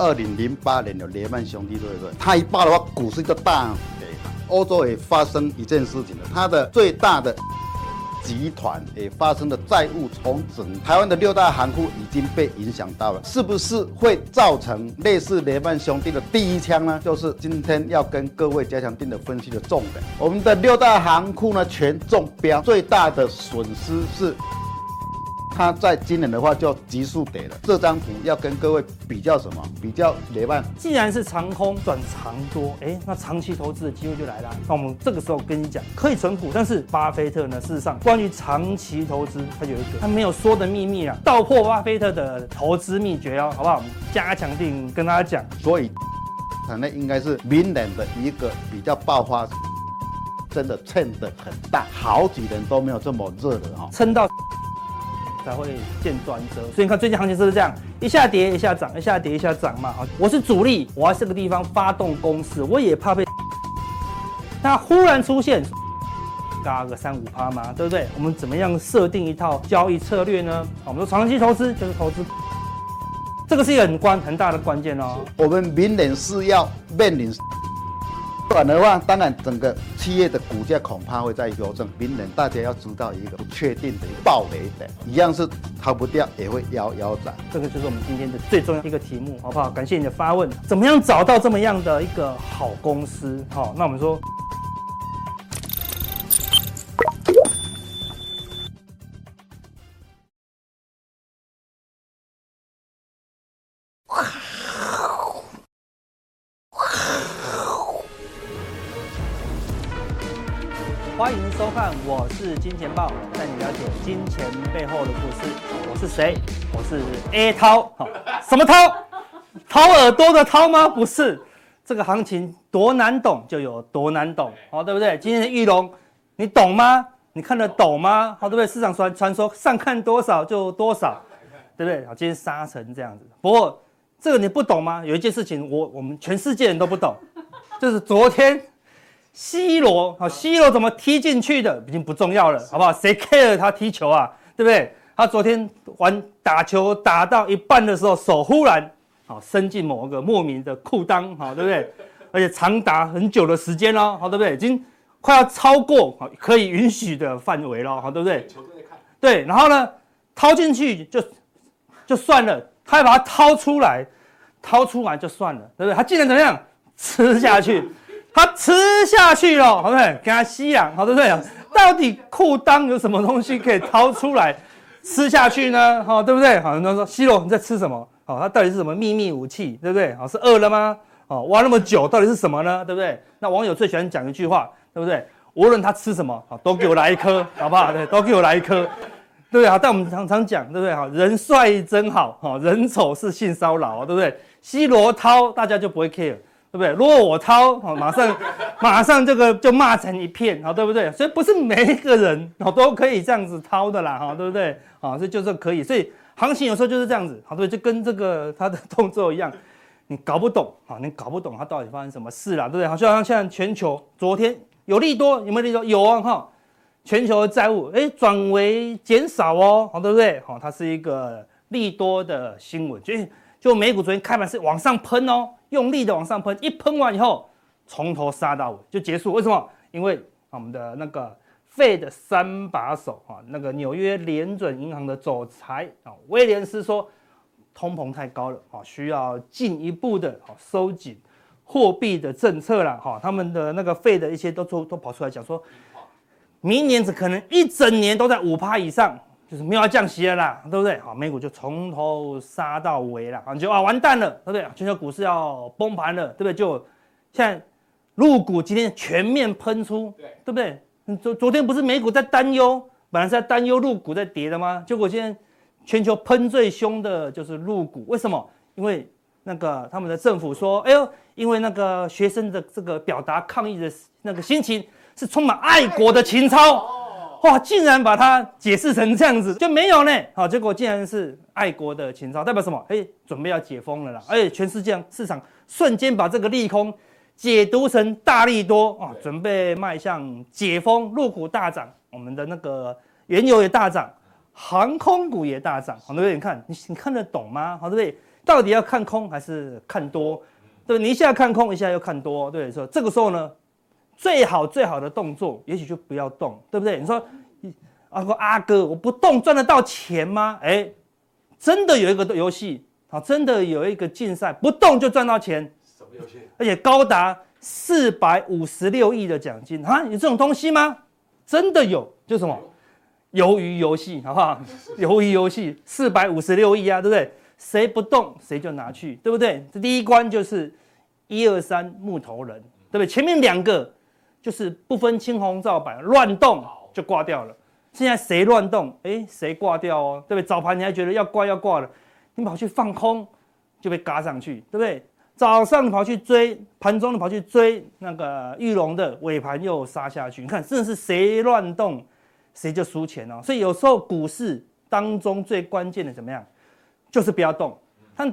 二零零八年的雷曼兄弟对不对？他一爆的话，股市就大跌。欧洲也发生一件事情了，它的最大的集团也发生了债务重整。台湾的六大行库已经被影响到了，是不是会造成类似雷曼兄弟的第一枪呢？就是今天要跟各位加强定的分析的重点。我们的六大行库呢，全中标，最大的损失是。它在今年的话就急速跌了。这张图要跟各位比较什么？比较雷曼。既然是长空转长多，哎，那长期投资的机会就来了。那我们这个时候跟你讲，可以存股，但是巴菲特呢，事实上关于长期投资，他有一个他没有说的秘密啊，道破巴菲特的投资秘诀哦，好不好？我们加强定跟大家讲。所以，可能应该是明年的一个比较爆发，真的蹭得很大，好几年都没有这么热的哈，撑到。才会见转折，所以你看最近行情是不是这样？一下跌一下涨，一下跌一下涨嘛。好我是主力，我在这个地方发动攻势，我也怕被。那忽然出现，嘎个三五趴嘛，对不对？我们怎么样设定一套交易策略呢？我们说长期投资就是投资，这个是一个很关很大的关键哦。我们明年是要面临。短的话，当然整个企业的股价恐怕会在修正。明年大家要知道一个不确定的一个暴雷的，一样是逃不掉，也会腰腰斩。这个就是我们今天的最重要一个题目，好不好？感谢你的发问。怎么样找到这么样的一个好公司？好，那我们说。是金钱豹，带你了解金钱背后的故事。我是谁？我是 A 涛。好，什么涛？掏耳朵的掏吗？不是。这个行情多难懂，就有多难懂，好，对不对？今天的玉龙，你懂吗？你看得懂吗？好，对不对？市场传传说上看多少就多少，对不对？好，今天杀成这样子。不过这个你不懂吗？有一件事情我我们全世界人都不懂，就是昨天。C 罗，好，C 罗怎么踢进去的已经不重要了，好不好？谁 care 他踢球啊，对不对？他昨天玩打球打到一半的时候，手忽然好伸进某个莫名的裤裆，好，对不对？而且长达很久的时间哦，好，对不对？已经快要超过好可以允许的范围了，好，对不对？球队看对，然后呢，掏进去就就算了，他还把它掏出来，掏出来就算了，对不对？他竟然怎么样吃下去？他吃下去了，好不对？给他吸氧，好对不对？到底裤裆有什么东西可以掏出来 吃下去呢？好，对不对？好，很多人说西罗你在吃什么？好，他到底是什么秘密武器？对不对？好，是饿了吗？哦，挖那么久到底是什么呢？对不对？那网友最喜欢讲一句话，对不对？无论他吃什么，好，都给我来一颗，好不好？对，都给我来一颗，对不对？好，但我们常常讲，对不对？好，人帅真好，好，人丑是性骚扰，对不对西罗掏大家就不会 care。对不对？如果我掏，好，马上，马上这个就骂成一片，好，对不对？所以不是每一个人哦都可以这样子掏的啦，哈，对不对？啊，这就是可以。所以行情有时候就是这样子，好，对，就跟这个他的动作一样，你搞不懂，好，你搞不懂他到底发生什么事了，对不对？好就好像像全球昨天有利多，有没有利多？有啊，哈，全球的债务哎转为减少哦，好，对不对？好，它是一个利多的新闻，就就美股昨天开盘是往上喷哦。用力的往上喷，一喷完以后，从头杀到尾就结束。为什么？因为我们的那个费的三把手啊，那个纽约联准银行的总裁啊，威廉斯说，通膨太高了啊，需要进一步的啊收紧货币的政策了哈。他们的那个费的一些都都都跑出来讲说，明年只可能一整年都在五趴以上。就是没有要降息了啦，对不对？好，美股就从头杀到尾了，啊，就啊完蛋了，对不对？全球股市要崩盘了，对不对？就现在入股今天全面喷出，对，对不对？昨昨天不是美股在担忧，本来是在担忧入股在跌的吗？结果现在全球喷最凶的就是入股，为什么？因为那个他们的政府说，哎呦，因为那个学生的这个表达抗议的那个心情是充满爱国的情操。哇！竟然把它解释成这样子就没有呢。好，结果竟然是爱国的情操，代表什么？哎，准备要解封了啦！而且全世界市场瞬间把这个利空解读成大利多啊，准备迈向解封，入股大涨，我们的那个原油也大涨，航空股也大涨。好，对不对？你看，你你看得懂吗？好，对不对？到底要看空还是看多？对，你一下看空，一下又看多，对，说这个时候呢，最好最好的动作，也许就不要动，对不对？你说，阿哥阿哥，我不动赚得到钱吗？哎，真的有一个游戏，啊，真的有一个竞赛，不动就赚到钱，什么游戏？而且高达四百五十六亿的奖金啊，有这种东西吗？真的有，就什么，鱿鱼游戏，好不好？鱿鱼游戏四百五十六亿啊，对不对？谁不动谁就拿去，对不对？这第一关就是一二三木头人，对不对？前面两个就是不分青红皂白，乱动就挂掉了。现在谁乱动，哎，谁挂掉哦，对不对？早盘你还觉得要挂要挂了，你跑去放空就被嘎上去，对不对？早上跑去追，盘中跑去追那个玉龙的尾盘又杀下去，你看真的是谁乱动谁就输钱哦。所以有时候股市当中最关键的怎么样？就是不要动，但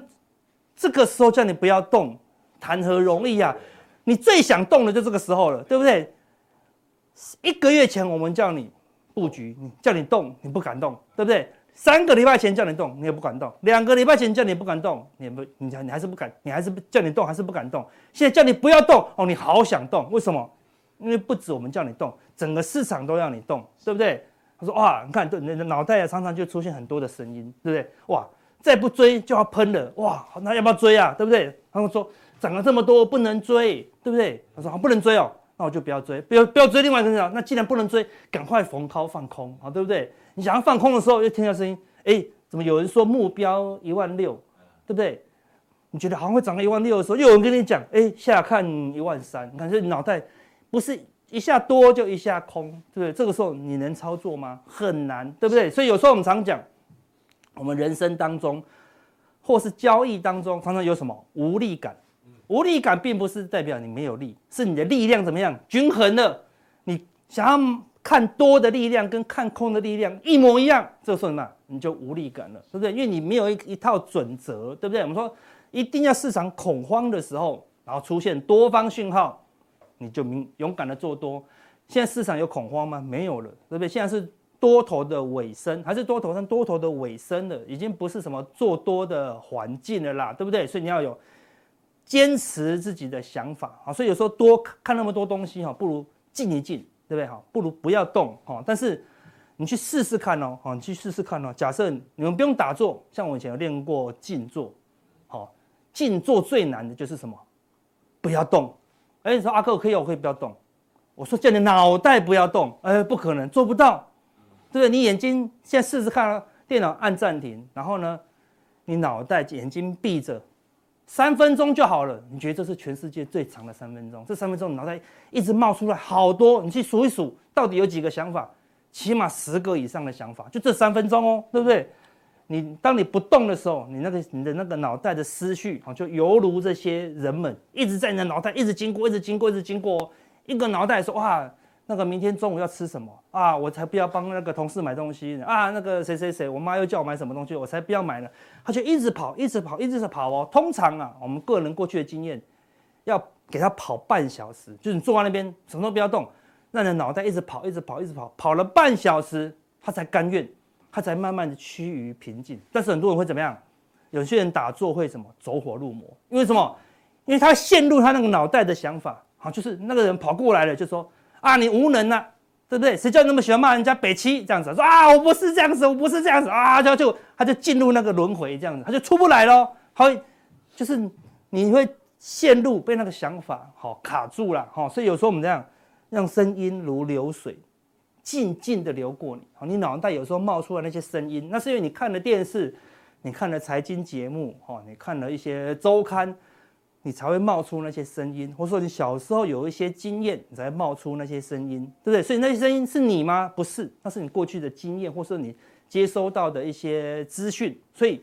这个时候叫你不要动，谈何容易啊！你最想动的就这个时候了，对不对？一个月前我们叫你布局，你叫你动，你不敢动，对不对？三个礼拜前叫你动，你也不敢动；两个礼拜前叫你不敢动，你不，你你还是不敢，你还是叫你动，还是不敢动。现在叫你不要动，哦，你好想动，为什么？因为不止我们叫你动，整个市场都要你动，对不对？他说哇，你看，对，你的脑袋啊，常常就出现很多的声音，对不对？哇！再不追就要喷了，哇，那要不要追啊？对不对？他们说涨了这么多不能追，对不对？他说好不能追哦，那我就不要追，不要不要追。另外一个人，那既然不能追，赶快逢高放空，好，对不对？你想要放空的时候，又听到声音，哎，怎么有人说目标一万六，对不对？你觉得好像会涨到一万六的时候，又有人跟你讲，哎，下看一万三，你看这脑袋不是一下多就一下空，对不对？这个时候你能操作吗？很难，对不对？所以有时候我们常讲。我们人生当中，或是交易当中，常常有什么无力感？无力感并不是代表你没有力，是你的力量怎么样均衡了？你想要看多的力量跟看空的力量一模一样，这时候什么？你就无力感了，对不对？因为你没有一一套准则，对不对？我们说一定要市场恐慌的时候，然后出现多方讯号，你就明勇敢的做多。现在市场有恐慌吗？没有了，对不对？现在是。多头的尾声还是多头，但多头的尾声了，已经不是什么做多的环境了啦，对不对？所以你要有坚持自己的想法啊。所以有时候多看那么多东西哈，不如静一静，对不对？哈，不如不要动哈。但是你去试试看哦，哈，你去试试看哦。假设你们不用打坐，像我以前有练过静坐，好，静坐最难的就是什么？不要动。哎，你说阿克可以，我可以不要动。我说叫你脑袋不要动，哎，不可能，做不到。对不对？你眼睛现在试试看，电脑按暂停，然后呢，你脑袋眼睛闭着，三分钟就好了。你觉得这是全世界最长的三分钟？这三分钟你脑袋一直冒出来好多，你去数一数，到底有几个想法？起码十个以上的想法，就这三分钟哦，对不对？你当你不动的时候，你那个你的那个脑袋的思绪啊，就犹如这些人们一直在你的脑袋一直经过，一直经过，一直经过，一个脑袋说哇。那个明天中午要吃什么啊？我才不要帮那个同事买东西呢啊！那个谁谁谁，我妈又叫我买什么东西，我才不要买呢。他就一直跑，一直跑，一直是跑哦。通常啊，我们个人过去的经验，要给他跑半小时，就是你坐在那边什么都不要动，让你脑袋一直跑，一直跑，一直跑，跑了半小时，他才甘愿，他才慢慢的趋于平静。但是很多人会怎么样？有些人打坐会什么走火入魔？因为什么？因为他陷入他那个脑袋的想法，好，就是那个人跑过来了，就说。啊，你无能啊，对不对？谁叫你那么喜欢骂人家北七这样子？说啊，我不是这样子，我不是这样子啊，就就他就进入那个轮回这样子，他就出不来了。好，就是你会陷入被那个想法好卡住了哈。所以有时候我们这样让声音如流水，静静的流过你。你脑袋有时候冒出来那些声音，那是因为你看了电视，你看了财经节目，哈，你看了一些周刊。你才会冒出那些声音，或者说你小时候有一些经验，你才会冒出那些声音，对不对？所以那些声音是你吗？不是，那是你过去的经验，或是你接收到的一些资讯，所以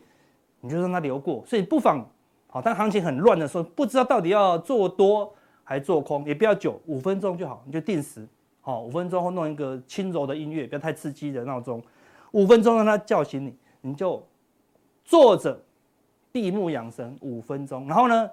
你就让它流过。所以不妨，好，当行情很乱的时候，不知道到底要做多还做空，也不要久，五分钟就好，你就定时，好，五分钟后弄一个轻柔的音乐，不要太刺激的闹钟，五分钟让它叫醒你，你就坐着闭目养神五分钟，然后呢？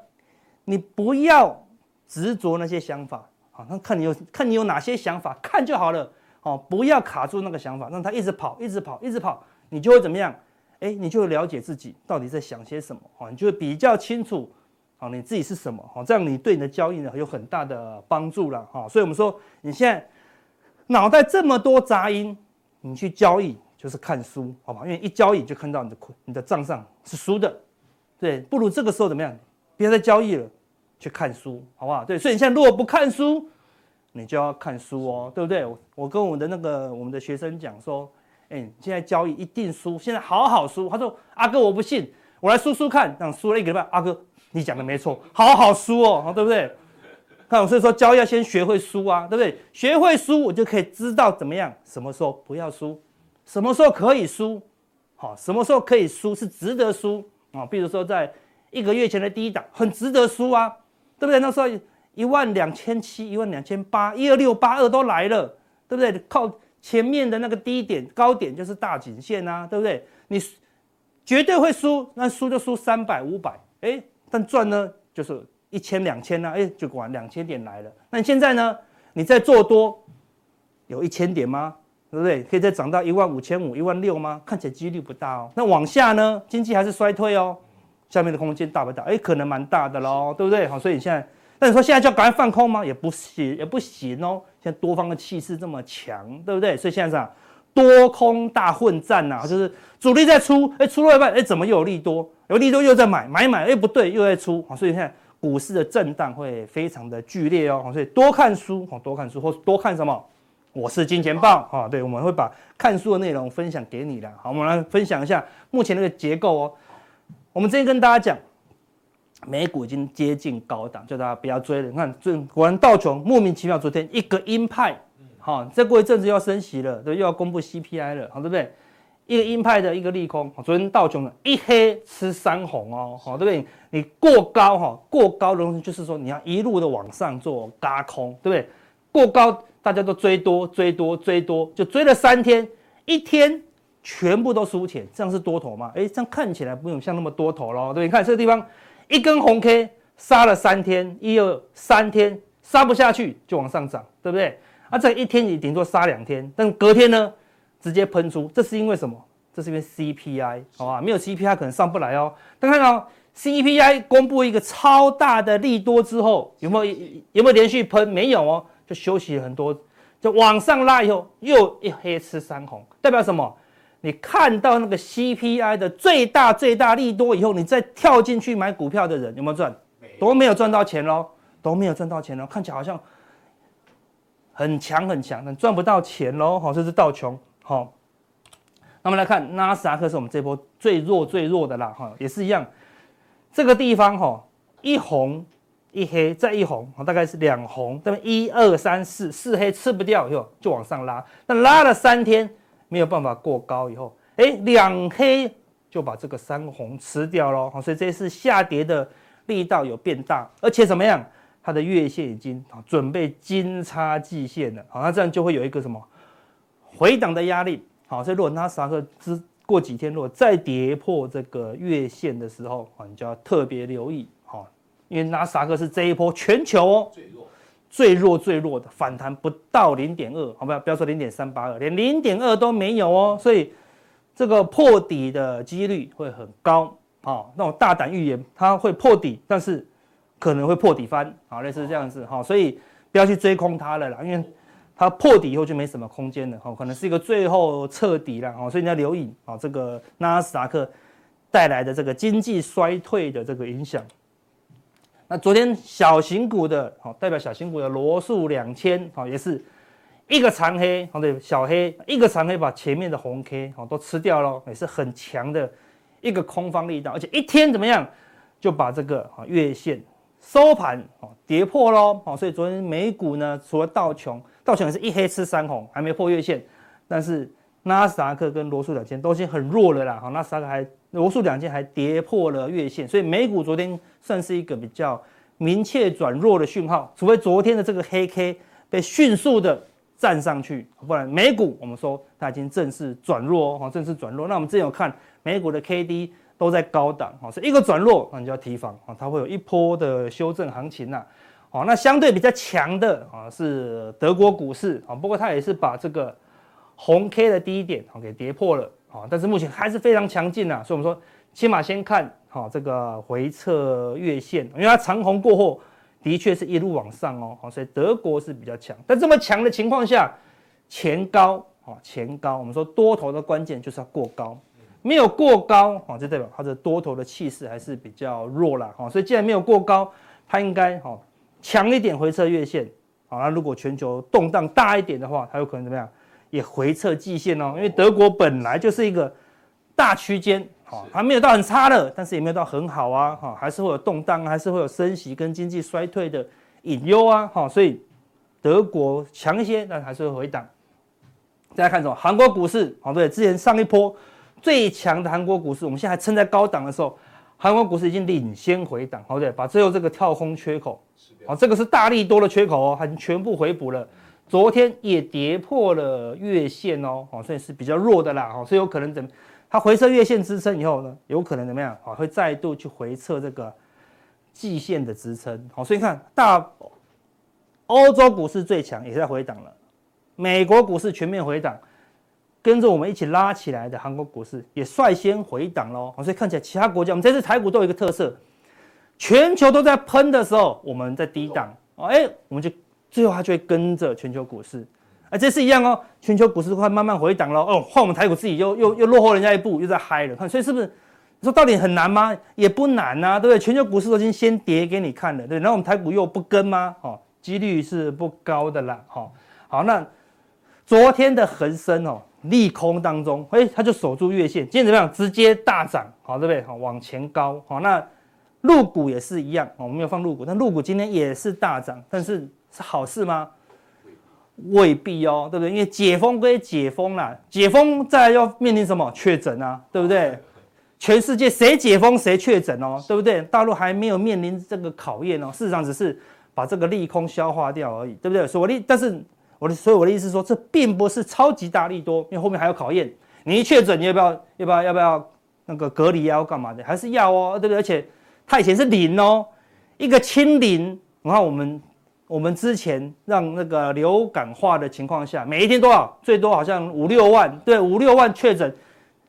你不要执着那些想法，好，那看你有看你有哪些想法，看就好了，哦，不要卡住那个想法，让它一直跑，一直跑，一直跑，你就会怎么样？哎，你就会了解自己到底在想些什么，哦，你就会比较清楚，哦，你自己是什么，哦，这样你对你的交易呢有很大的帮助了，哈，所以我们说你现在脑袋这么多杂音，你去交易就是看书，好吧？因为一交易就看到你的你的账上是输的，对，不如这个时候怎么样？别再交易了，去看书，好不好？对，所以你现在如果不看书，你就要看书哦，对不对？我跟我的那个我们的学生讲说。哎，现在交易一定输，现在好好输。他说：“阿哥，我不信，我来输输看。”这样输了一个礼拜，阿哥，你讲的没错，好好输哦，对不对？看，所以说交易要先学会输啊，对不对？学会输，我就可以知道怎么样，什么时候不要输，什么时候可以输，好，什么时候可以输是值得输啊。比如说在一个月前的低档，很值得输啊，对不对？那时候一万两千七、一万两千八、一二六八二都来了，对不对？靠。前面的那个低点高点就是大颈线啊，对不对？你绝对会输，那输就输三百五百，哎，但赚呢就是一千两千呢，哎，就管两千点来了。那你现在呢？你再做多，有一千点吗？对不对？可以再涨到一万五千五、一万六吗？看起来几率不大哦。那往下呢？经济还是衰退哦，下面的空间大不大？哎，可能蛮大的喽，对不对？好，所以你现在。那你说现在就要赶快放空吗？也不行，也不行哦。现在多方的气势这么强，对不对？所以现在是多空大混战呐，就是主力在出，哎，出了一半，哎，怎么又有利多？有利多又在买，买买，哎，不对，又在出。好所以现在股市的震荡会非常的剧烈哦。所以多看书，多看书，或多看什么？我是金钱豹啊，对，我们会把看书的内容分享给你的。好，我们来分享一下目前那个结构哦。我们之前跟大家讲。美股已经接近高档，叫大家不要追了。你看，这果然道琼莫名其妙，昨天一个鹰派，好，再过一阵子又要升息了，对，又要公布 CPI 了，好，对不对？一个鹰派的一个利空，昨天道琼一黑吃三红哦，好，对不对？你过高哈，过高的东西就是说你要一路的往上做轧空，对不对？过高大家都追多追多追多，就追了三天，一天全部都输钱，这样是多头吗？哎，这样看起来不用像那么多头喽，对不对？你看这个地方。一根红 K 杀了三天，一二三天杀不下去就往上涨，对不对？啊，这一天你顶多杀两天，但隔天呢，直接喷出，这是因为什么？这是因为 CPI，好吧？没有 CPI 可能上不来哦。但看到 CPI 公布一个超大的利多之后，有没有有没有连续喷？没有哦，就休息了很多，就往上拉以后又一黑吃三红，代表什么？你看到那个 CPI 的最大最大利多以后，你再跳进去买股票的人有没有赚？都没有赚到钱喽，都没有赚到钱喽。看起来好像很强很强，但赚不到钱喽。好，这是道琼。好，那么来看纳斯达克是我们这波最弱最弱的啦。哈，也是一样，这个地方哈，一红一黑再一红，大概是两红，那么？一二三四四黑吃不掉以后就往上拉，那拉了三天。没有办法过高以后，哎，两黑就把这个三红吃掉了，好，所以这次下跌的力道有变大，而且怎么样？它的月线已经啊准备金叉季线了，好，那这样就会有一个什么回档的压力，好，所以如果纳斯达克之过几天如果再跌破这个月线的时候，啊，你就要特别留意，好，因为纳斯达克是这一波全球哦。最弱最弱最弱的反弹不到零点二，好不好？不要说零点三八二，连零点二都没有哦，所以这个破底的几率会很高。好，那我大胆预言它会破底，但是可能会破底翻，好，类似这样子，好，所以不要去追空它了啦，因为它破底以后就没什么空间了，好，可能是一个最后彻底了，好，所以你要留意啊，这个纳斯达克带来的这个经济衰退的这个影响。那昨天小型股的，好，代表小型股的罗素两千，好，也是一个长黑，好，对，小黑一个长黑把前面的红 K，好，都吃掉了，也是很强的一个空方力道，而且一天怎么样就把这个啊月线收盘哦跌破喽，好，所以昨天美股呢，除了道琼，道琼也是一黑吃三红，还没破月线，但是纳斯达克跟罗素两千都已经很弱了啦，好，纳斯达克还。罗素两千还跌破了月线，所以美股昨天算是一个比较明确转弱的讯号，除非昨天的这个黑 K 被迅速的站上去，不然美股我们说它已经正式转弱哦，正式转弱。那我们之前有看美股的 KD 都在高档，哦，是一个转弱，那你就要提防啊，它会有一波的修正行情呐。哦，那相对比较强的啊是德国股市啊，不过它也是把这个红 K 的低点啊给跌破了。好，但是目前还是非常强劲呐，所以我们说，起码先看好这个回撤月线，因为它长红过后，的确是一路往上哦，好，所以德国是比较强，但这么强的情况下，前高啊前高，我们说多头的关键就是要过高，没有过高啊，就代表它的多头的气势还是比较弱啦，哈，所以既然没有过高，它应该哈强一点回撤月线，好，那如果全球动荡大一点的话，它有可能怎么样？也回撤季线哦，因为德国本来就是一个大区间，好，还没有到很差的，但是也没有到很好啊，哈，还是会有动荡，还是会有升息跟经济衰退的隐忧啊，哈，所以德国强一些，但还是会回档。大家看什么？韩国股市，好，对，之前上一波最强的韩国股市，我们现在还撑在高档的时候，韩国股市已经领先回档，好，对，把最后这个跳空缺口，好，这个是大力多的缺口哦，它已经全部回补了。昨天也跌破了月线哦，哦，所以是比较弱的啦，哦，所以有可能怎么，它回测月线支撑以后呢，有可能怎么样啊？会再度去回测这个季线的支撑，好，所以你看大欧洲股市最强也是在回档了，美国股市全面回档，跟着我们一起拉起来的韩国股市也率先回档喽，所以看起来其他国家，我们这次台股都有一个特色，全球都在喷的时候，我们在低档，哦，哎，我们就。最后它就会跟着全球股市，啊，这次一样哦，全球股市快慢慢回档了哦，换我们台股自己又又又落后人家一步，又在嗨了，看，所以是不是？你说到底很难吗？也不难呐，对不对？全球股市都已经先跌给你看了，对，然后我们台股又不跟吗？哦，几率是不高的啦，哈，好，那昨天的恒生哦，利空当中，哎，它就守住月线，今天怎么样？直接大涨，好，对不对？好，往前高，好，那陆股也是一样，我们没有放陆股，但陆股今天也是大涨，但是。是好事吗？未必哦，对不对？因为解封归解封啦，解封再要面临什么？确诊啊，对不对？全世界谁解封谁确诊哦，对不对？大陆还没有面临这个考验哦，事实上只是把这个利空消化掉而已，对不对？所以我的，但是我的，所以我的意思是说，这并不是超级大利多，因为后面还有考验。你一确诊，你要不要？要不要？要不要那个隔离啊？要干嘛的？还是要哦，对不对？而且它以前是零哦，一个清零，然后我们。我们之前让那个流感化的情况下，每一天多少？最多好像五六万，对，五六万确诊，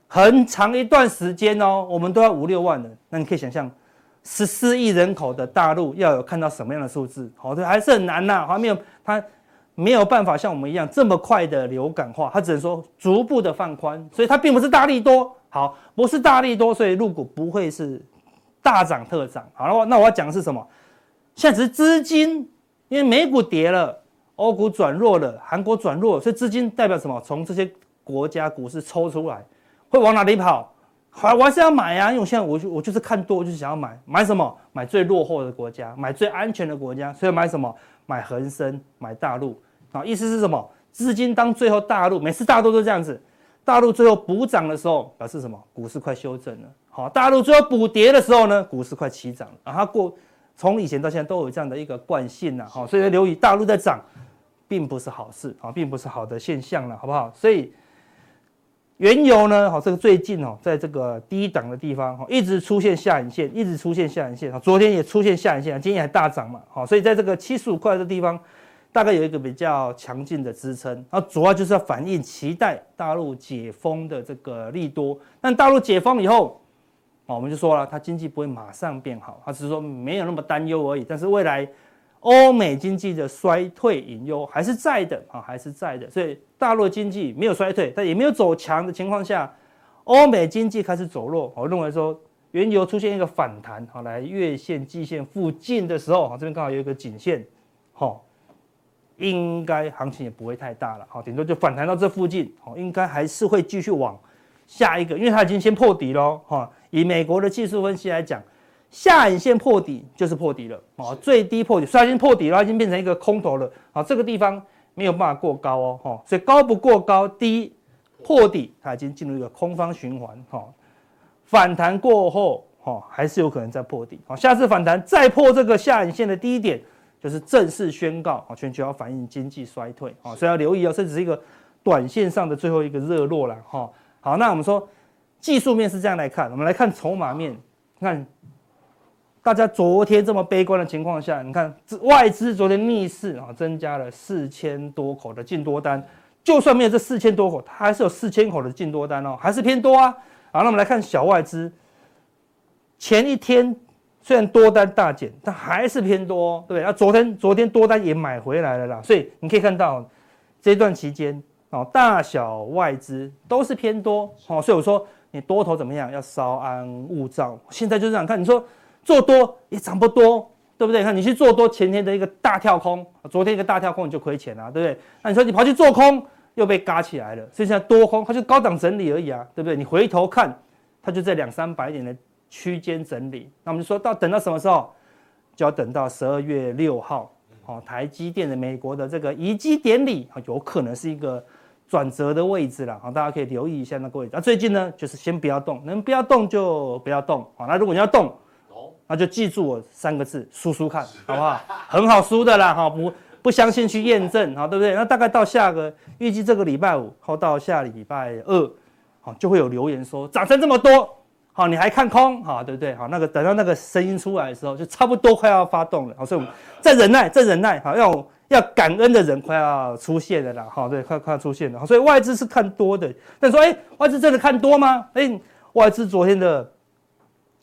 很长一段时间哦，我们都要五六万人。那你可以想象，十四亿人口的大陆要有看到什么样的数字？好，对，还是很难呐，还没有，它没有办法像我们一样这么快的流感化，它只能说逐步的放宽，所以它并不是大利多。好，不是大利多，所以入股不会是大涨特涨。好了，那我要讲的是什么？现在只是资金。因为美股跌了，欧股转弱了，韩国转弱，所以资金代表什么？从这些国家股市抽出来，会往哪里跑？好，我还是要买呀、因为我现在我就我就是看多，我就是想要买，买什么？买最落后的国家，买最安全的国家，所以买什么？买恒生，买大陆啊？意思是什么？资金当最后大陆每次大陆都这样子，大陆最后补涨的时候表示什么？股市快修正了。好，大陆最后补跌的时候呢？股市快起涨。然后过。从以前到现在都有这样的一个惯性了，哈，所以要留意大陆在涨，并不是好事啊，并不是好的现象了，好不好？所以原油呢，好，这个最近哦，在这个低档的地方，哈，一直出现下影线，一直出现下影线，昨天也出现下影线，今天还大涨嘛，好，所以在这个七十五块的地方，大概有一个比较强劲的支撑，然后主要就是要反映期待大陆解封的这个利多，但大陆解封以后。哦，我们就说了，它经济不会马上变好，它只是说没有那么担忧而已。但是未来欧美经济的衰退隐忧还是在的啊，还是在的。所以大陆经济没有衰退，但也没有走强的情况下，欧美经济开始走弱。我认为说原油出现一个反弹，好，来月线、季线附近的时候，好，这边刚好有一个颈线，好，应该行情也不会太大了，好，顶多就反弹到这附近，好，应该还是会继续往下一个，因为它已经先破底喽，哈。以美国的技术分析来讲，下影线破底就是破底了啊，最低破底，虽然已经破底了，已经变成一个空头了啊，这个地方没有办法过高哦，哈，所以高不过高，低破底，它已经进入一个空方循环哈，反弹过后哈，还是有可能再破底，好，下次反弹再破这个下影线的低点，就是正式宣告啊，全球要反映经济衰退啊，所以要留意哦，这只是一个短线上的最后一个热络了哈，好，那我们说。技术面是这样来看，我们来看筹码面。看，大家昨天这么悲观的情况下，你看外资昨天逆势啊，增加了四千多口的净多单，就算没有这四千多口，它还是有四千口的净多单哦，还是偏多啊。好，那我们来看小外资，前一天虽然多单大减，但还是偏多哦，对不对？那昨天昨天多单也买回来了啦，所以你可以看到这段期间哦，大小外资都是偏多哦，所以我说你多头怎么样，要稍安勿躁。现在就这样看，你说做多也涨不多。对不对？看你去做多，前天的一个大跳空，昨天一个大跳空你就亏钱了，对不对？那你说你跑去做空，又被嘎起来了，所以现在多空它就高档整理而已啊，对不对？你回头看，它就在两三百点的区间整理。那我们就说到等到什么时候？就要等到十二月六号，哦，台积电的美国的这个移机典礼，有可能是一个转折的位置了，好，大家可以留意一下那个位置。那最近呢，就是先不要动，能不要动就不要动，好，那如果你要动。那就记住我三个字，输输看好不好？很好输的啦，哈，不不相信去验证，好对不对？那大概到下个预计这个礼拜五，后到下礼拜二，好就会有留言说涨成这么多，好你还看空，好对不对？好那个等到那个声音出来的时候，就差不多快要发动了，好所以我们再忍耐，再忍耐，好要要感恩的人快要出现了啦，好对，快快要出现了，所以外资是看多的，但说哎外资真的看多吗？哎外资昨天的。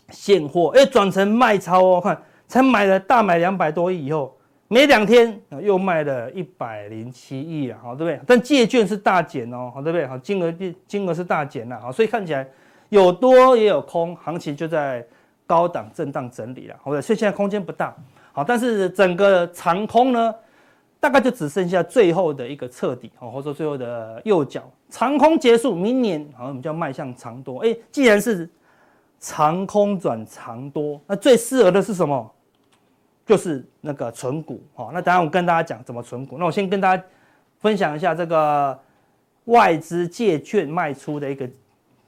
现货哎，转成卖超哦，看才买了大买两百多亿以后，没两天又卖了一百零七亿啊，好对不对？但借券是大减哦，好对不对？好金额金额是大减了，好所以看起来有多也有空，行情就在高档震荡整理了，好的，所以现在空间不大，好，但是整个长空呢，大概就只剩下最后的一个彻底，好或者说最后的右脚长空结束，明年好我们就要迈向长多，哎，既然是。长空转长多，那最适合的是什么？就是那个存股。好，那等下我跟大家讲怎么存股。那我先跟大家分享一下这个外资借券卖出的一个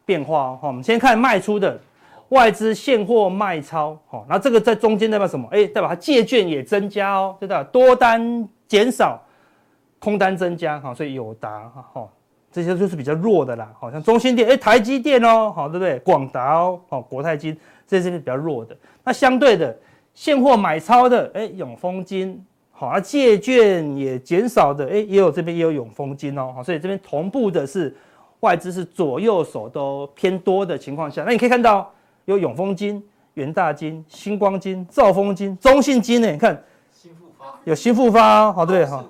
变化哦。我们先看卖出的外资现货卖超。好，那这个在中间代表什么？哎，代表它借券也增加哦，对吧？多单减少，空单增加。好，所以友达哈。这些就是比较弱的啦，好像中兴电，哎，台积电哦，好，对不对？广达哦，好，国泰金，这些是比较弱的。那相对的，现货买超的，哎，永丰金，好，啊借券也减少的，哎，也有这边也有永丰金哦，好，所以这边同步的是外资是左右手都偏多的情况下，那你可以看到有永丰金、元大金、星光金、兆丰金、中信金呢，你看，新复发有新复发哦，好，对，好。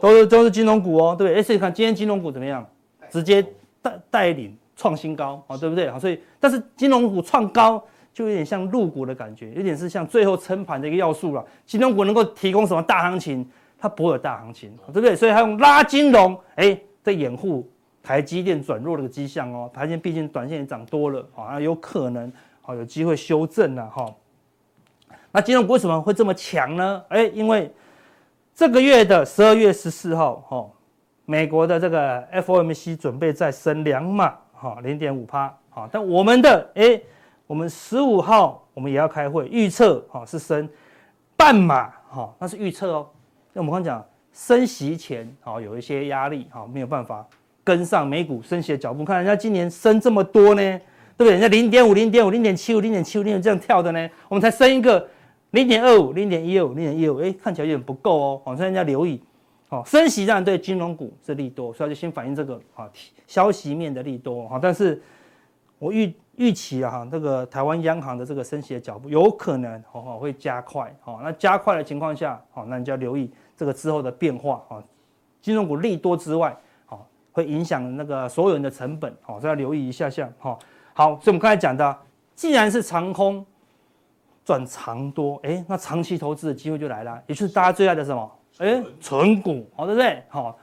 都是都是金融股哦，对不对？哎，所以看今天金融股怎么样？直接带带领创新高啊，对不对？好，所以但是金融股创高就有点像入股的感觉，有点是像最后撑盘的一个要素了。金融股能够提供什么大行情？它不会有大行情，对不对？所以它用拉金融，哎，在掩护台积电转弱的迹象哦。台积电毕竟短线也涨多了啊，有可能好有机会修正了哈。那金融股为什么会这么强呢？哎，因为这个月的十二月十四号，哈，美国的这个 FOMC 准备再升两码，哈，零点五趴，哈，但我们的，哎，我们十五号我们也要开会，预测，哈，是升半码，哈，那是预测哦。那我们刚讲升息前，哈，有一些压力，哈，没有办法跟上美股升息的脚步。看人家今年升这么多呢，对不对？人家零点五、零点五、零点七五、零点七五、零点这样跳的呢，我们才升一个。零点二五，零点一二五，零点一二五，哎，看起来有点不够哦，好，所以人家留意，好，升息当然对金融股是利多，所以就先反映这个啊消息面的利多，哈，但是我预预期啊，哈，这个台湾央行的这个升息的脚步有可能哦会加快，好，那加快的情况下，好，那你就要留意这个之后的变化，啊，金融股利多之外，好，会影响那个所有人的成本，好，所以要留意一下下，好，好，所以我们刚才讲的，既然是长空。转长多，哎，那长期投资的机会就来了，也就是大家最爱的什么？哎，存股，好，对不对？好，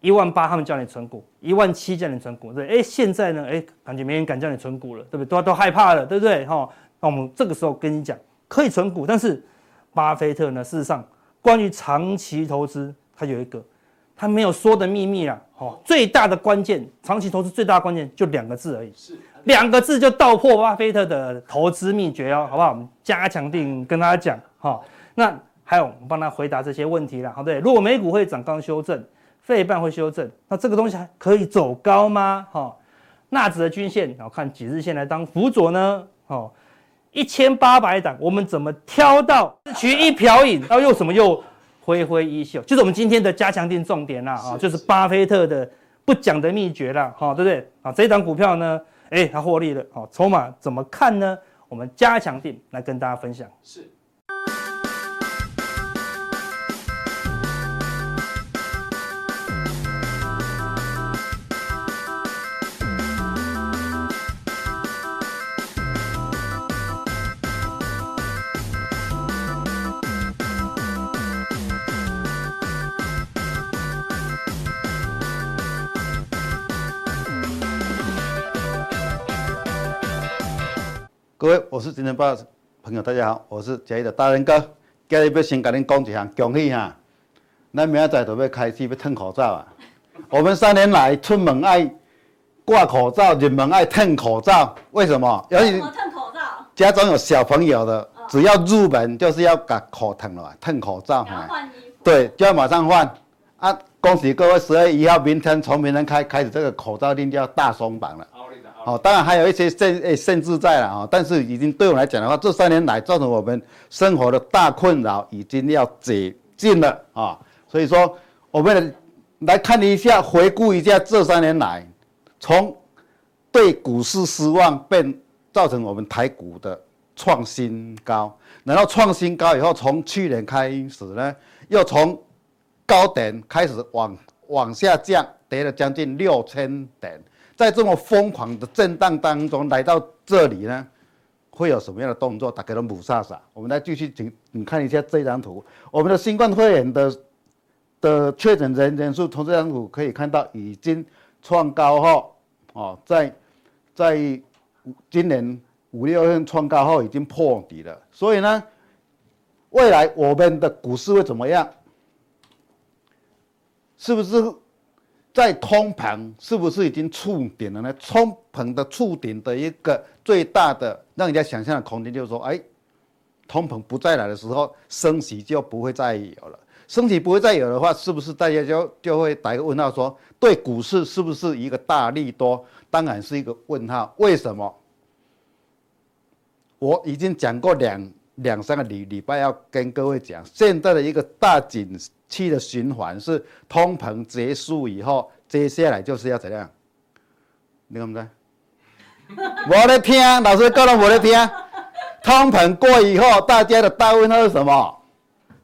一万八他们叫你存股，一万七叫你存股，对，哎，现在呢，哎，感觉没人敢叫你存股了，对不对？都都害怕了，对不对？哈，那我们这个时候跟你讲，可以存股，但是巴菲特呢，事实上关于长期投资，他有一个他没有说的秘密啦，哈，最大的关键，长期投资最大的关键就两个字而已，是。两个字就道破巴菲特的投资秘诀哦，好不好？我们加强定跟大家讲哈。那还有，我们帮他回答这些问题了，好对。如果美股会涨高修正，费半会修正，那这个东西还可以走高吗？哈，纳指的均线，然后看几日线来当辅佐呢？哦，一千八百档，我们怎么挑到取一瓢饮？然后又什么又挥挥衣袖，就是我们今天的加强定重点啦，啊，就是巴菲特的不讲的秘诀啦，哈，对不对？啊，这一档股票呢，哎，它获利了，好，筹码怎么看呢？我们加强定来跟大家分享。是。各位，我是金钱豹朋友，大家好，我是嘉义的大仁哥。今日要先跟您讲一下，恭喜哈！咱明仔载就要开始要褪口罩啊！我们三年来出门爱挂口罩，入门爱褪口罩，为什么？为什么褪口罩？家中有小朋友的，只要入门就是要把口褪了，褪口罩。要换衣服。对，就要马上换啊！恭喜各位，十月一号明天从明天开开始，这个口罩令就要大松绑了。好，当然还有一些限诶限制在了啊，但是已经对我来讲的话，这三年来造成我们生活的大困扰已经要解禁了啊，所以说我们来看一下，回顾一下这三年来，从对股市失望，变造成我们台股的创新高，然后创新高以后，从去年开始呢，又从高点开始往往下降，跌了将近六千点。在这么疯狂的震荡当中来到这里呢，会有什么样的动作？大家都母萨萨。我们来继续请你看一下这张图，我们的新冠肺炎的的确诊人人数，从这张图可以看到已经创高后，哦，在在今年五六月份创高后已经破底了。所以呢，未来我们的股市会怎么样？是不是？在通膨是不是已经触顶了呢？通膨的触顶的一个最大的让人家想象的空间，就是说，哎，通膨不再来的时候，升息就不会再有了。升息不会再有的话，是不是大家就就会打一个问号，说对股市是不是一个大利多？当然是一个问号。为什么？我已经讲过两两三个礼礼拜，要跟各位讲，现在的一个大景。气的循环是通膨结束以后，接下来就是要怎样？你看不看？我的天，老师告诉我的天，通膨过以后，大家的大问号是什么？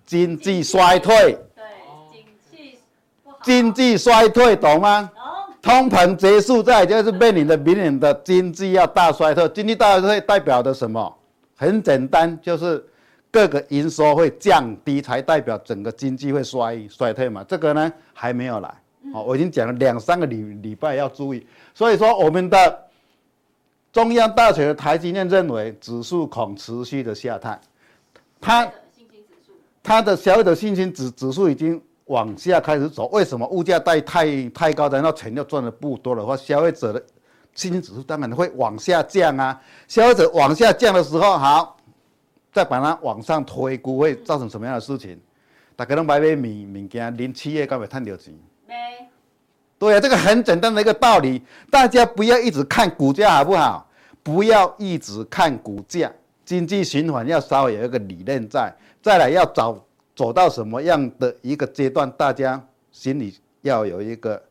经济衰退。对，经济不好。经济衰退，懂吗？通膨结束，再就是面临着明年的经济要大衰退。经济大衰退代表的什么？很简单，就是。各个营收会降低，才代表整个经济会衰衰退嘛？这个呢还没有来，哦，我已经讲了两三个礼礼拜要注意。所以说，我们的中央大学的台积电认为指数恐持续的下探，它它的消费者信心指指数已经往下开始走。为什么？物价带太太高，然后钱又赚的不多的话，消费者的信心指数当然会往下降啊。消费者往下降的时候，好。再把它往上推估，会造成什么样的事情？大家都买买米物件，零七月刚会赚到钱。没。对啊，这个很简单的一个道理，大家不要一直看股价好不好？不要一直看股价，经济循环要稍微有一个理念在。再来要找走到什么样的一个阶段，大家心里要有一个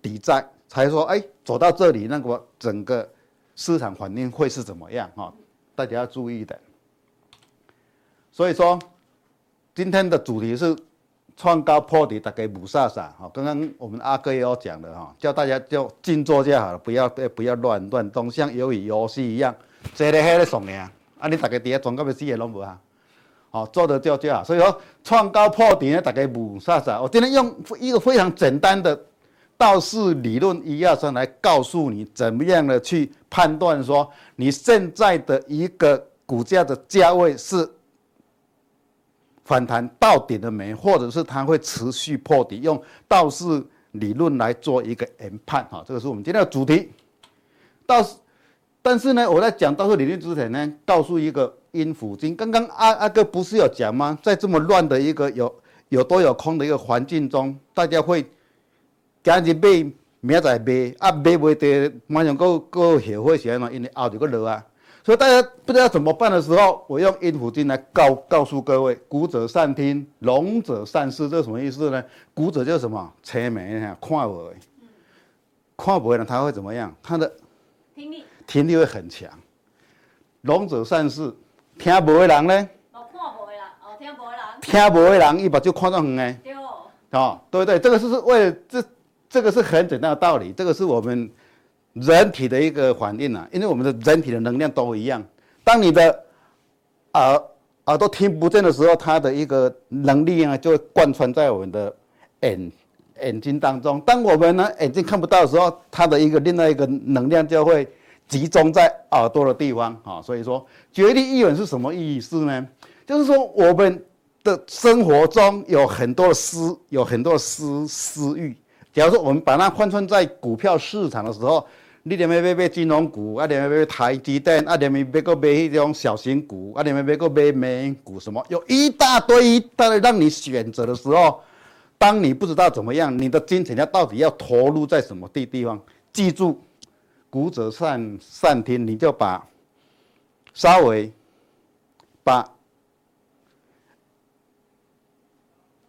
底在，才说哎，走到这里，那个整个市场环境会是怎么样哈？大家要注意的，所以说今天的主题是创高破底，大家雾煞煞。哈，刚刚我们阿哥也有讲的哈，叫大家就静坐就好了，不要不要乱乱动，像鱿鱼游戏一样，坐在那里爽呀。啊，你大家底下装个咩事也拢无啊？好，做的就就好。所以说创高破底呢，大家雾煞煞。我今天用一个非常简单的道氏理论一二三来告诉你，怎么样的去判断说。你现在的一个股价的价位是反弹到顶了没？或者是它会持续破底？用道氏理论来做一个研判，哈，这个是我们今天的主题。道氏，但是呢，我在讲道氏理论之前呢，告诉一个阴符经。刚刚阿阿哥不是有讲吗？在这么乱的一个有有多有空的一个环境中，大家会赶紧被。明仔载卖，啊卖袂得，马上搁搁后悔是安怎？因为后头搁落啊。所以大家不知道怎么办的时候，我用阴符经来告告诉各位：古者善听，聋者善事。这是什么意思呢？古者就是什么？车没看不会，看不会呢，他会怎么样？他的听力听力会很强。聋者善事，听不会人呢？哦，看不会人，哦，听不会人。听不会人，一目就看到很哎。对哦。哦，对不对？这个是是为了这，这个是很简单的道理。这个是我们。人体的一个反应啊，因为我们的人体的能量都一样。当你的耳耳朵听不见的时候，它的一个能力啊，就会贯穿在我们的眼眼睛当中。当我们呢眼睛看不到的时候，它的一个另外一个能量就会集中在耳朵的地方啊。所以说，决定意远是什么意思呢？就是说我们的生活中有很多的思，有很多的思思域。假如说我们把它换算在股票市场的时候，你连要买买金融股，啊连要买台积电，啊连要买个买迄种小型股，啊连要买个买美股什么，有一大堆一大堆让你选择的时候，当你不知道怎么样，你的金钱要到底要投入在什么地地方？记住，古者善善听，你就把稍微把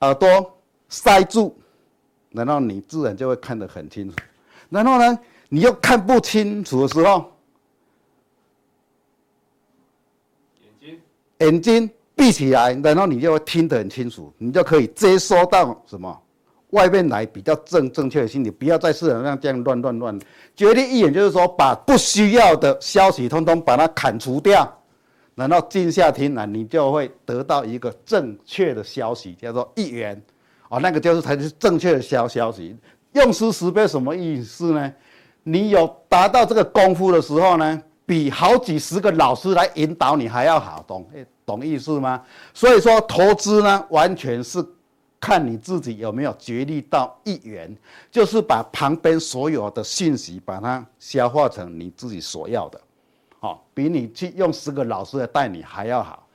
耳朵塞住。然后你自然就会看得很清楚，然后呢，你又看不清楚的时候，眼睛眼睛闭起来，然后你就会听得很清楚，你就可以接收到什么外面来比较正正确的信息，不要在市场上这样乱乱乱。决定一眼就是说，把不需要的消息通通把它砍除掉，然后静下听来，你就会得到一个正确的消息，叫做一元。哦，那个就是才是正确的消消息。用时识别什么意思呢？你有达到这个功夫的时候呢，比好几十个老师来引导你还要好，懂？懂意思吗？所以说投资呢，完全是看你自己有没有决力到一元，就是把旁边所有的信息把它消化成你自己所要的，好，比你去用十个老师来带你还要好。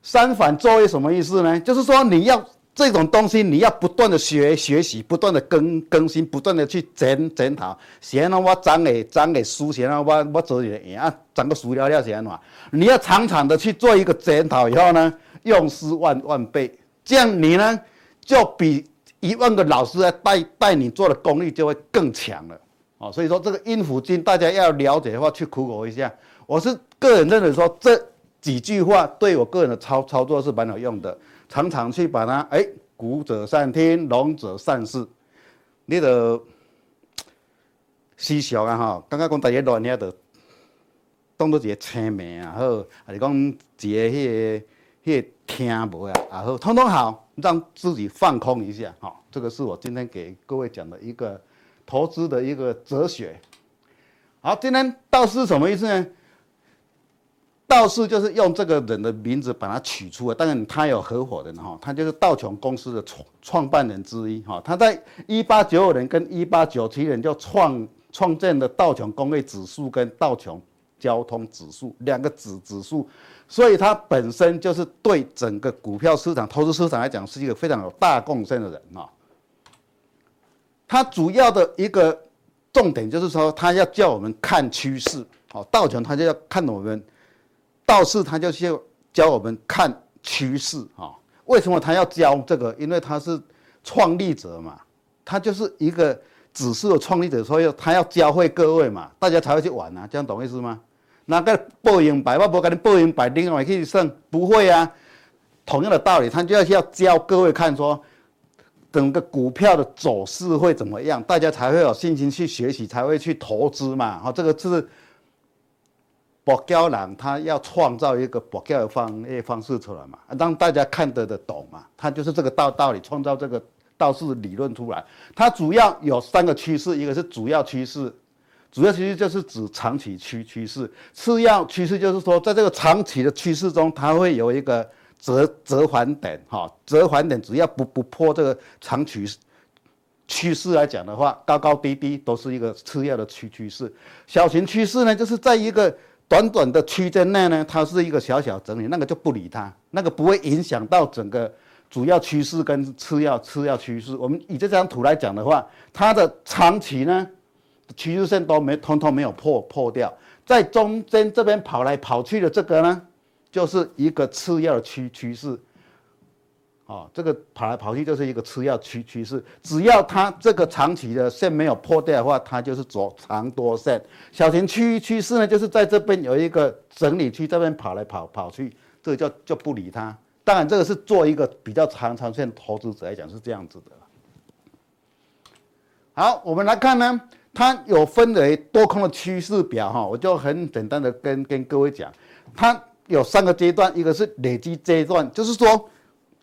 三反作为什么意思呢？就是说你要。这种东西你要不断的学学习，不断的更更新，不断的去检检讨。先让我长诶长诶书，先让我我做点啊，长个书了了先嘛。你要常常的去做一个检讨以后呢，用思万万倍，这样你呢就比一万个老师来带带你做的功力就会更强了。哦，所以说这个阴符经大家要了解的话，去苦口一下。我是个人认为说这几句话对我个人的操操作是蛮有用的。常常去把它，哎，古者善听，聋者善事，你的思想啊，哈，刚刚讲大家乱遐的，当做一个青梅啊，好，还是讲一个迄个迄个听无啊，啊好，通通好，让自己放空一下，哈，这个是我今天给各位讲的一个投资的一个哲学。好，今天道是什么意思呢？道士就是用这个人的名字把它取出来，当然他有合伙人哈，他就是道琼公司的创创办人之一哈。他在一八九五年跟一八九七年就创创建了道琼工业指数跟道琼交通指数两个指指数，所以他本身就是对整个股票市场、投资市场来讲是一个非常有大贡献的人哈。他主要的一个重点就是说，他要叫我们看趋势，好，道琼他就要看我们。道士他就是教我们看趋势啊，为什么他要教这个？因为他是创立者嘛，他就是一个指数的创立者，所以他要教会各位嘛，大家才会去玩啊，这样懂意思吗？那个报应牌，我不跟你报应牌，另外可以胜，不会啊。同样的道理，他就要要教各位看说，整个股票的走势会怎么样，大家才会有信心去学习，才会去投资嘛。好，这个是。博教人他要创造一个博教的方诶方式出来嘛，让大家看得得懂嘛。他就是这个道道理，创造这个道士理论出来。它主要有三个趋势，一个是主要趋势，主要趋势就是指长期趋趋势。次要趋势就是说，在这个长期的趋势中，它会有一个折折返点，哈，折返点只要不不破这个长期趋势来讲的话，高高低低都是一个次要的趋趋势。小型趋势呢，就是在一个短短的区间内呢，它是一个小小整理，那个就不理它，那个不会影响到整个主要趋势跟次要次要趋势。我们以这张图来讲的话，它的长期呢趋势线都没通通没有破破掉，在中间这边跑来跑去的这个呢，就是一个次要的趋趋势。哦，这个跑来跑去就是一个次要趋趋势，只要它这个长期的线没有破掉的话，它就是走长多线。小型趋趋势呢，就是在这边有一个整理区，这边跑来跑跑去，这个就就不理它。当然，这个是做一个比较长长线投资者来讲是这样子的。好，我们来看呢，它有分为多空的趋势表哈，我就很简单的跟跟各位讲，它有三个阶段，一个是累积阶段，就是说。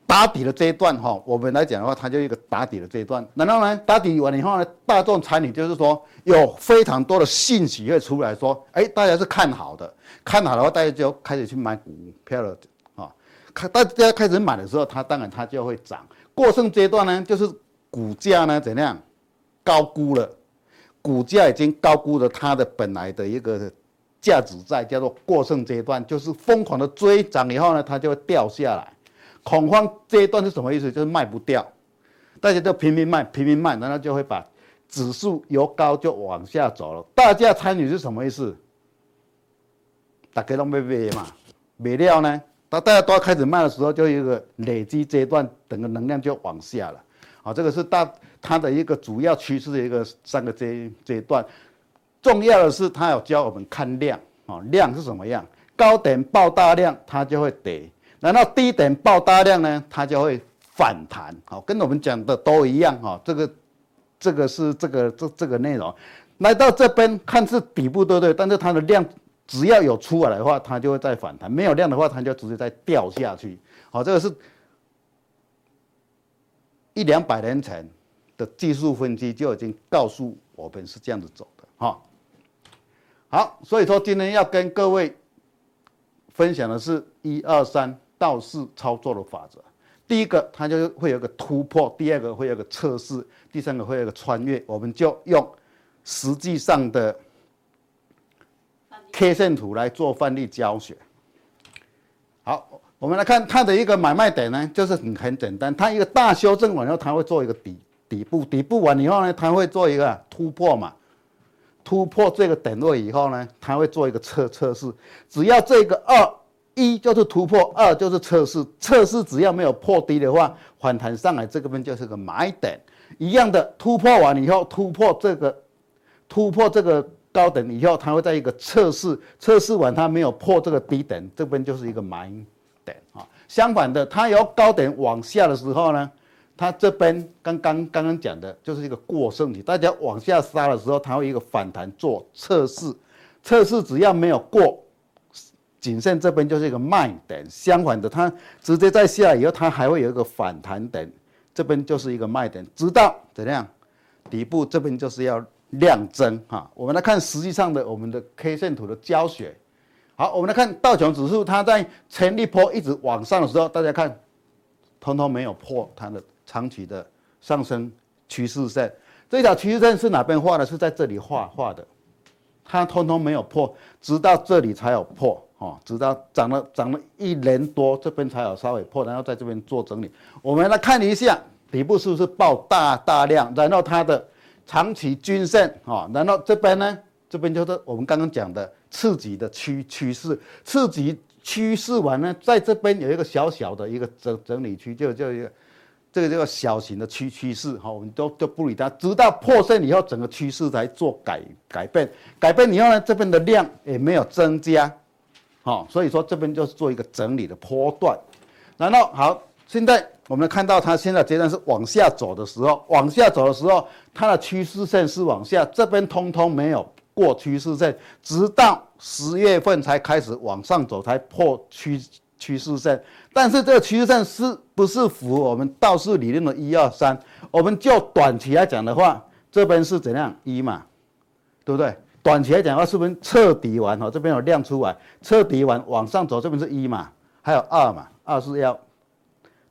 打底的这一段哈，我们来讲的话，它就一个打底的这一段。然后呢，打底完以后呢，大众参与就是说有非常多的信息会出来说，哎，大家是看好的，看好的话，大家就开始去买股票了啊。看大家开始买的时候，它当然它就会涨。过剩阶段呢，就是股价呢怎样高估了，股价已经高估了它的本来的一个价值在，叫做过剩阶段，就是疯狂的追涨以后呢，它就会掉下来。恐慌这一段是什么意思？就是卖不掉，大家就拼命卖，拼命卖，然后就会把指数由高就往下走了。大家参与是什么意思？大家都没卖嘛，没料呢，当大家都要开始卖的时候，就一个累积阶段，整个能量就往下了。好，这个是大它的一个主要趋势的一个三个阶阶段。重要的是，它要教我们看量啊，量是什么样？高点爆大量，它就会跌。然后低点爆大量呢，它就会反弹，好，跟我们讲的都一样哈。这个，这个是这个这这个内容，来到这边看是底部对不对？但是它的量只要有出来的话，它就会再反弹；没有量的话，它就直接再掉下去。好，这个是一两百年前的技术分析就已经告诉我们是这样子走的哈。好，所以说今天要跟各位分享的是一二三。道氏操作的法则，第一个它就会有个突破，第二个会有个测试，第三个会有个穿越。我们就用实际上的 K 线图来做范例教学。好，我们来看它的一个买卖点呢，就是很很简单，它一个大修正完以后，它会做一个底底部，底部完以后呢，它会做一个突破嘛，突破这个点位以后呢，它会做一个测测试，只要这个二。一就是突破，二就是测试。测试只要没有破低的话，反弹上来这个边就是个买点。一样的突破完以后，突破这个突破这个高点以后，它会在一个测试，测试完它没有破这个低点，这边就是一个买点啊。相反的，它由高点往下的时候呢，它这边刚刚刚刚讲的就是一个过剩期，大家往下杀的时候，它会一个反弹做测试，测试只要没有过。颈线这边就是一个卖点，相反的，它直接在下以后，它还会有一个反弹点，这边就是一个卖点，直到怎样？底部这边就是要量增哈。我们来看实际上的我们的 K 线图的教学。好，我们来看道琼指数，它在前一波一直往上的时候，大家看，通通没有破它的长期的上升趋势线。这条趋势线是哪边画的？是在这里画画的，它通通没有破，直到这里才有破。哦，直到涨了涨了一年多，这边才有稍微破，然后在这边做整理。我们来看一下底部是不是爆大大量，然后它的长期均线啊，然后这边呢，这边就是我们刚刚讲的刺激的趋趋势，刺激趋势完呢，在这边有一个小小的一个整整理区，就就一个这个叫小型的趋趋势哈，我们都都不理它，直到破线以后，整个趋势才做改改变，改变以后呢，这边的量也没有增加。好，所以说这边就是做一个整理的波段，然后好，现在我们看到它现在阶段是往下走的时候，往下走的时候，它的趋势线是往下，这边通通没有过趋势线，直到十月份才开始往上走，才破趋趋势线。但是这个趋势线是不是符合我们道氏理论的一二三？我们就短期来讲的话，这边是怎样一嘛，对不对？短期来讲的话，是不是彻底完哈？这边有量出来，彻底完往上走，这边是一嘛，还有二嘛，二是要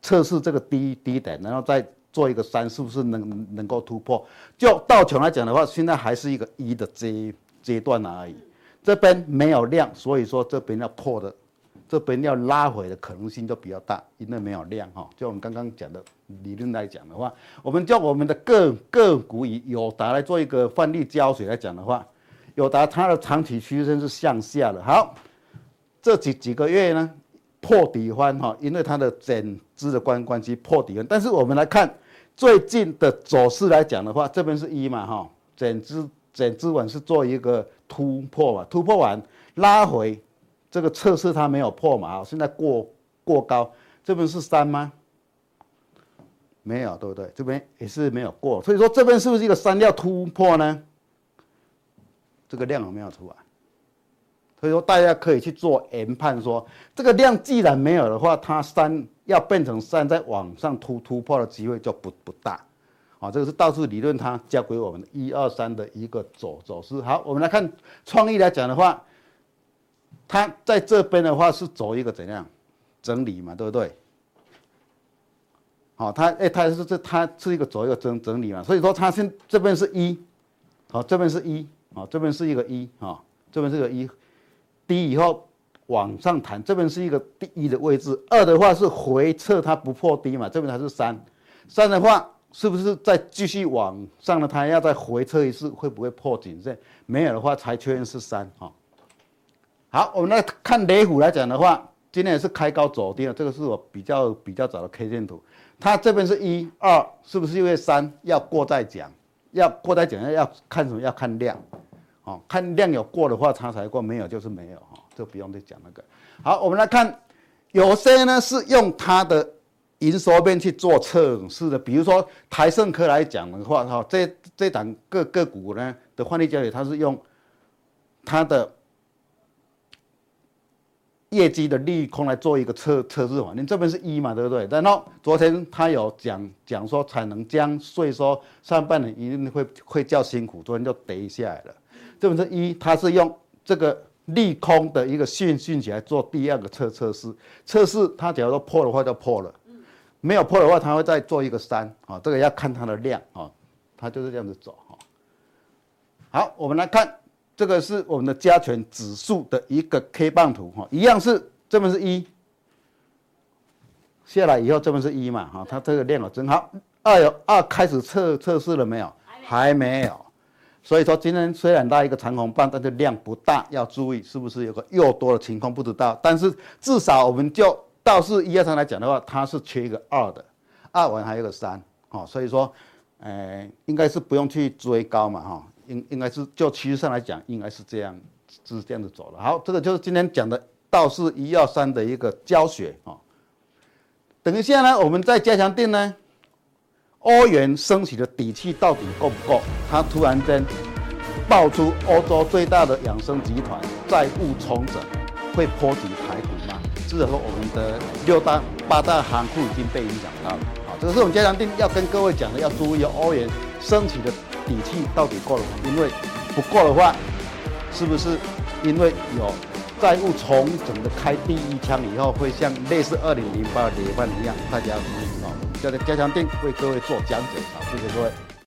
测试这个低低点，然后再做一个三，是不是能能够突破？就道琼来讲的话，现在还是一个一的阶阶段而已。这边没有量，所以说这边要破的，这边要拉回的可能性就比较大，因为没有量哈。就我们刚刚讲的理论来讲的话，我们就我们的个个股以友达来做一个范例教学来讲的话。友达它的长期趋势是向下的。好，这几几个月呢破底翻哈，因为它的减资的关关系破底翻。但是我们来看最近的走势来讲的话，这边是一嘛哈，减资减资完是做一个突破嘛，突破完拉回这个测试它没有破嘛，现在过过高，这边是三吗？没有，对不对？这边也是没有过，所以说这边是不是一个三要突破呢？这个量有没有出来？所以说大家可以去做研判说，这个量既然没有的话，它三要变成三再往上突突破的机会就不不大。啊，这个是道氏理论它教给我们的一二三的一个走走势。好，我们来看创意来讲的话，它在这边的话是走一个怎样整理嘛，对不对？好，它哎，它是这它是一个走一个整整理嘛，所以说它现这边是一，好，这边是一，啊，这边是一个一，啊，这边是个一，低以后往上弹，这边是一个第一的位置，二的话是回撤它不破低嘛，这边还是三，三的话是不是再继续往上呢？它要再回撤一次，会不会破颈线？没有的话才确认是三，哈。好，我们来看雷虎来讲的话，今天也是开高走低了，这个是我比较比较早的 K 线图。它这边是一二，是不是因为三要过再讲？要过再讲要要看什么？要看量，哦，看量有过的话，它才过；没有就是没有，哈，就不用再讲那个。好，我们来看，有些呢是用它的营收面去做测试的，比如说台盛科来讲的话，哈，这这档个个股呢的换利交易，它是用它的。业绩的利空来做一个测测试嘛。你，这边是一嘛，对不对？然后昨天他有讲讲说产能将税收上半年一定会会较辛苦，昨天就跌下来了。这边是一，它是用这个利空的一个讯讯息来做第二个测测试，测试它假如说破的话就破了，没有破的话它会再做一个三啊，这个要看它的量啊，它就是这样子走哈。好，我们来看。这个是我们的加权指数的一个 K 棒图哈，一样是这边是一，下来以后这边是一嘛哈，它这个量了真好。二有二开始测测试了没有？还没有。所以说今天虽然拉一个长红棒，但是量不大，要注意是不是有个又多的情况不知道。但是至少我们就道是一二三来讲的话，它是缺一个二的，二完还有个三，哦，所以说，呃，应该是不用去追高嘛哈。应应该是就趋势上来讲，应该是这样，是这样子走了。好，这个就是今天讲的道是一二三的一个教学啊。等一下呢，我们再加强定呢，欧元升息的底气到底够不够？它突然间爆出欧洲最大的养生集团债务重整，会波及台股吗？至少说我们的六大八大行库已经被影响到了。好，这个是我们加强錠要跟各位讲的，要注意欧元升息的。底气到底够了吗？因为不够的话，是不是因为有债务重整的开第一枪以后，会像类似二零零八年一样？大家叫做加强定为各位做讲解，好，谢谢各位。